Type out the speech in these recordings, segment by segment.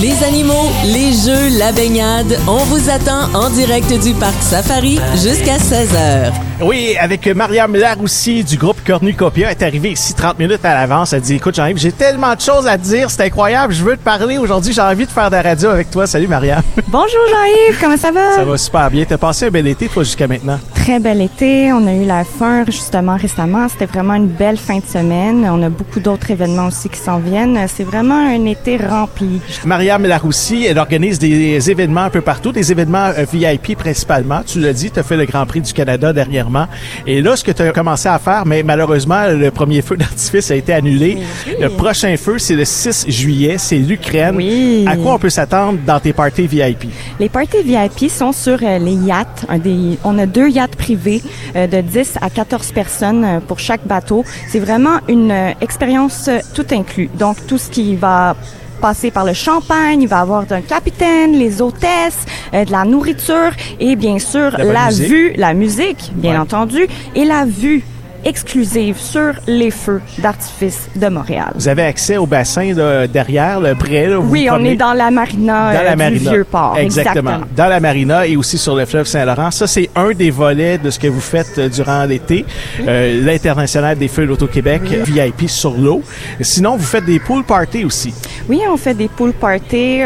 Les animaux, les jeux, la baignade, on vous attend en direct du parc Safari jusqu'à 16h. Oui, avec Mariam Laroussi du groupe Cornucopia, elle est arrivée ici 30 minutes à l'avance. Elle dit, écoute, Jean-Yves, j'ai tellement de choses à te dire, c'est incroyable, je veux te parler aujourd'hui, j'ai envie de faire de la radio avec toi. Salut Mariam. Bonjour Jean-Yves, comment ça va? Ça va super bien. T'as passé un bel été, toi, jusqu'à maintenant? Très bel été. On a eu la fin, justement, récemment. C'était vraiment une belle fin de semaine. On a beaucoup d'autres événements aussi qui s'en viennent. C'est vraiment un été rempli. Mariam Laroussi, elle organise des événements un peu partout, des événements euh, VIP principalement. Tu l'as dit, tu as fait le Grand Prix du Canada dernièrement. Et là, ce que tu as commencé à faire, mais malheureusement, le premier feu d'artifice a été annulé. Le prochain feu, c'est le 6 juillet, c'est l'Ukraine. Oui. À quoi on peut s'attendre dans tes parties VIP? Les parties VIP sont sur euh, les yachts. Un des, on a deux yachts privés euh, de 10 à 14 personnes pour chaque bateau. C'est vraiment une expérience tout inclus. Donc, tout ce qui va passer par le champagne, il va y avoir un capitaine, les hôtesses, euh, de la nourriture et bien sûr La vue, la musique, bien Ouais. entendu, et la vue exclusive sur les feux d'artifice de Montréal. Vous avez accès au bassin là, derrière, le près. Là, Oui, on est dans la marina, Dans euh, la du marina. vieux port. Exactement. Dans la marina et aussi sur le fleuve Saint-Laurent. Ça, c'est un des volets de ce que vous faites euh, durant l'été. Euh, L'International des feux d'Auto-Québec, VIP sur l'eau. Sinon, vous faites des pool parties aussi. Oui, on fait des pool parties.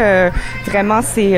vraiment, c'est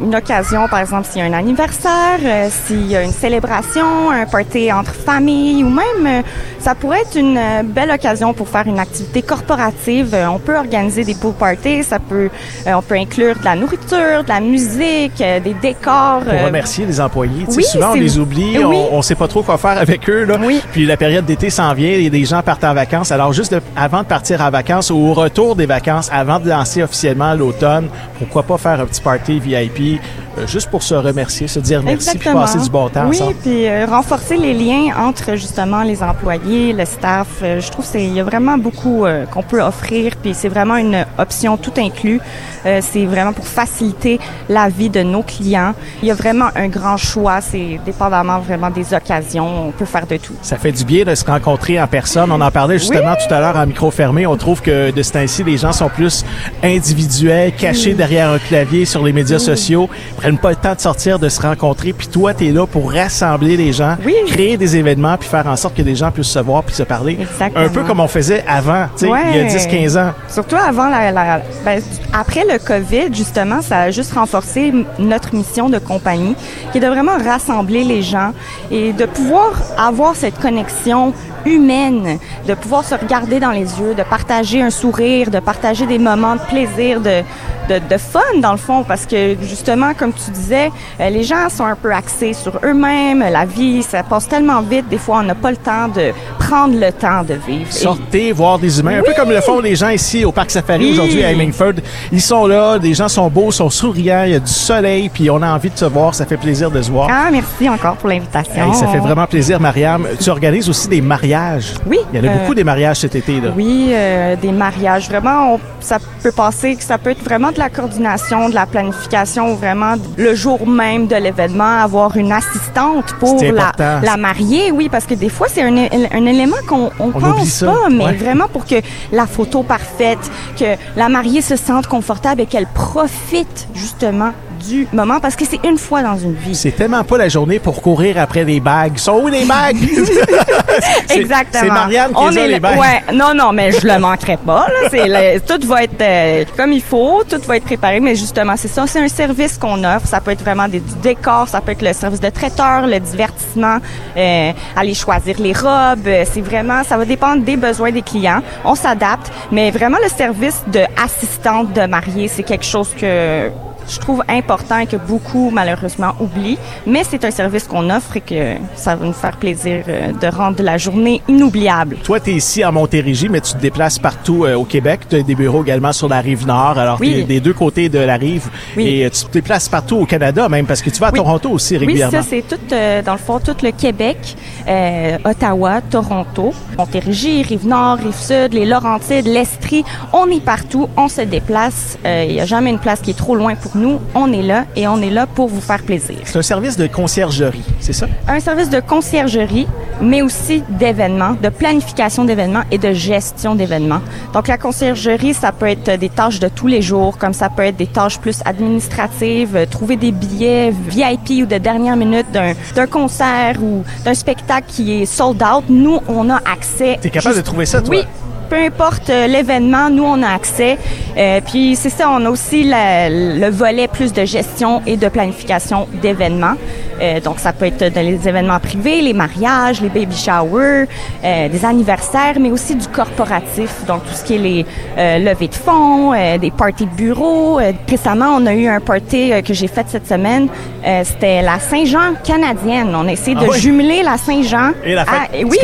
une occasion, par exemple, s'il y a un anniversaire, s'il y a une célébration, un party entre familles ou même, ça pourrait être une euh, belle occasion pour faire une activité corporative. Euh, on peut organiser des pool parties, ça peut, euh, on peut inclure de la nourriture, de la musique, euh, des décors. Pour euh, remercier les employés. Oui, souvent, on les oublie. Oui. On, on sait pas trop quoi faire avec eux. Là. Oui. Puis la période d'été s'en vient et des gens partent en vacances. Alors, juste de- avant de partir en vacances ou au retour des vacances, avant de lancer officiellement l'automne, pourquoi pas faire un petit party VIP euh, juste pour se remercier, se dire merci puis passer du bon temps oui, ensemble. puis euh, renforcer les liens entre justement les employés, le staff. Euh, je trouve c'est il y a vraiment beaucoup euh, qu'on peut offrir, puis c'est vraiment une option tout inclus. Euh, c'est vraiment pour faciliter la vie de nos clients. Il y a vraiment un grand choix. C'est dépendamment vraiment des occasions. On peut faire de tout. Ça fait du bien de se rencontrer en personne. On en parlait justement tout à l'heure en micro fermé. On trouve que de ce temps-ci, les gens sont plus individuels, cachés derrière un clavier sur les médias sociaux, prennent pas le temps de sortir, de se rencontrer. Puis toi, tu es là pour rassembler les gens, Oui. créer des événements, puis faire en sorte que les gens puissent se voir puis se parler. Exactement. Un peu comme on faisait avant, tu sais, il y a Ouais. 10-15 ans. Surtout avant la, la- ben, après le COVID, justement, ça a juste renforcé notre mission de compagnie, qui est de vraiment rassembler les gens et de pouvoir avoir cette connexion humaine, de pouvoir se regarder dans les yeux, de partager un sourire, de partager des moments de plaisir, de, de, de fun dans le fond, parce que justement, comme tu disais, euh, les gens sont un peu axés sur eux-mêmes, la vie, ça passe tellement vite, des fois on n'a pas le temps de prendre le temps de vivre. Et- Sortez, voir des humains, un peu comme le font les gens ici au Parc Safari Oui. aujourd'hui à Hemingford. Ils sont là, les gens sont beaux, sont souriants, il y a du soleil, puis on a envie de se voir, ça fait plaisir de se voir. Ah, merci encore pour l'invitation. Hey, ça fait vraiment plaisir, Mariam. Tu organises aussi des mariages. Oui, Il y en a euh, beaucoup des mariages cet été. Là. Oui, euh, des mariages. Vraiment, on- ça peut passer, ça peut être vraiment de la coordination, de la planification, vraiment le jour même de l'événement, avoir une assistante pour la, la mariée, oui, parce que des fois, c'est un, un élément qu'on on pense pas, mais ouais. vraiment pour que la photo parfaite, que la mariée se sente confortable et qu'elle profite justement du moment, parce que c'est une fois dans une vie. C'est tellement pas la journée pour courir après les bagues. Sont où les bagues? Exactement. C'est Marianne qui On a, les bagues. Ouais, non, non, mais je le manquerai pas. Là. C'est le- tout va être euh, comme il faut, tout va être préparé. Mais justement, c'est ça, c'est un service qu'on offre. Ça peut être vraiment des, du décor, ça peut être le service de traiteur, le divertissement, euh, aller choisir les robes. Euh, C'est vraiment, ça va dépendre des besoins des clients. On s'adapte, mais vraiment le service de assistante de mariée, c'est quelque chose que je trouve important et que beaucoup, malheureusement, oublient. Mais c'est un service qu'on offre et que ça va nous faire plaisir euh, de rendre la journée inoubliable. Toi, tu es ici à Montérégie, mais tu te déplaces partout euh, au Québec. Tu as des bureaux également sur la rive nord. Alors, Oui. des deux côtés de la rive. Oui. Et euh, tu te déplaces partout au Canada même, parce que tu vas à Oui. Toronto aussi Oui, régulièrement. ça, c'est tout, euh, dans le fond, tout le Québec, euh, Ottawa, Toronto, Montérégie, Rive-Nord, Rive-Sud, les Laurentides, l'Estrie. On est partout, on se déplace. Il n'y a jamais une place qui est trop loin pour nous, on est là et on est là pour vous faire plaisir. C'est un service de conciergerie, c'est ça? Un service de conciergerie, mais aussi d'événements, de planification d'événements et de gestion d'événements. Donc la conciergerie, ça peut être des tâches de tous les jours, comme ça peut être des tâches plus administratives, euh, trouver des billets VIP ou de dernière minute d'un, d'un concert ou d'un spectacle qui est sold out. Nous, on a accès. T'es capable de trouver ça, toi? Oui, peu importe euh, l'événement, nous, on a accès. Euh, puis c'est ça, on a aussi la- le volet plus de gestion et de planification d'événements. Euh, donc, ça peut être dans les événements privés, les mariages, les baby showers, euh, des anniversaires, mais aussi du corporatif. Donc, tout ce qui est les euh, levées de fonds, euh, des parties de bureau. Euh, récemment, on a eu un party que j'ai fait cette semaine. Euh, C'était la Saint-Jean canadienne. On a essayé Ah de oui? jumeler la Saint-Jean. Et la fête à- du oui,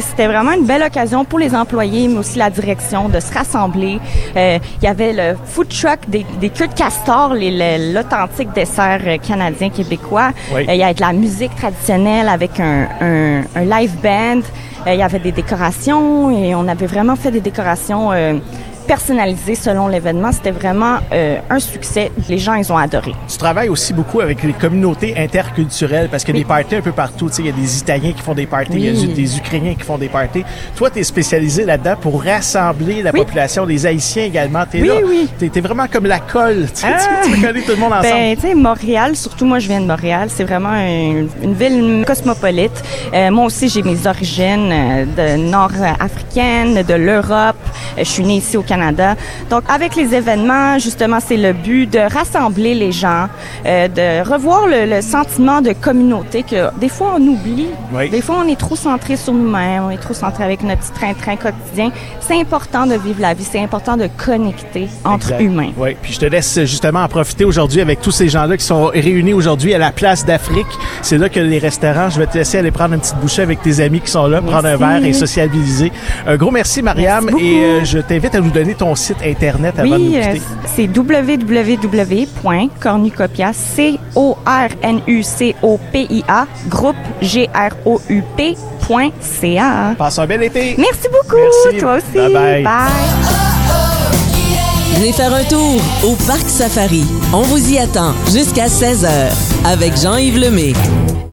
c'était vraiment une belle occasion pour les employés, mais aussi la direction de se rassembler. Euh, Il y avait le food truck des, des queues de castor, l'authentique dessert euh, canadien québécois. Oui. Euh, Il y avait de la musique traditionnelle avec un, un- un live band. Euh, Il y avait des décorations et on avait vraiment fait des décorations personnalisées selon l'événement. C'était vraiment euh, un succès. Les gens, ils ont adoré. Tu travailles aussi beaucoup avec les communautés interculturelles parce qu'il y a des parties un peu partout. Tu sais, il y a des Italiens qui font des parties, il y a des Ukrainiens qui font des parties. Toi, tu es spécialisé là-dedans pour rassembler la Oui. population, les Haïtiens également. T'es Oui, là. oui. T'es, t'es vraiment comme la colle. Tu, Ah. tu, tu coller tout le monde ensemble. Ben, tu sais, Montréal, surtout moi, je viens de Montréal. C'est vraiment une, une ville cosmopolite. Euh, moi aussi, j'ai mes origines euh, de nord-africaine, de l'Europe. Je suis née ici au Canada. Donc, avec les événements, justement, c'est le but de rassembler les gens, euh, de revoir le, le sentiment de communauté que des fois on oublie. Oui. Des fois, on est trop centré sur nous-mêmes, on est trop centré avec notre petit train-train quotidien. C'est important de vivre la vie, c'est important de connecter entre Exact. humains. Oui, puis je te laisse justement en profiter aujourd'hui avec tous ces gens-là qui sont réunis aujourd'hui à la place d'Afrique. C'est là que les restaurants, je vais te laisser aller prendre une petite bouchée avec tes amis qui sont là, prendre un verre et socialiser. Un gros merci, Mariam, Merci et euh, je t'invite à nous donner ton site Internet avant de nous Oui, euh, quitter. c'est www.cornucopia, C-O-R-N-U-C-O-P-I-A, groupe G-R-O-U-P.ca. Passe un bel été. Merci beaucoup, Merci. toi aussi. Bye bye. Venez faire un tour au Parc Safari. On vous y attend jusqu'à 16h avec Jean-Yves Lemay.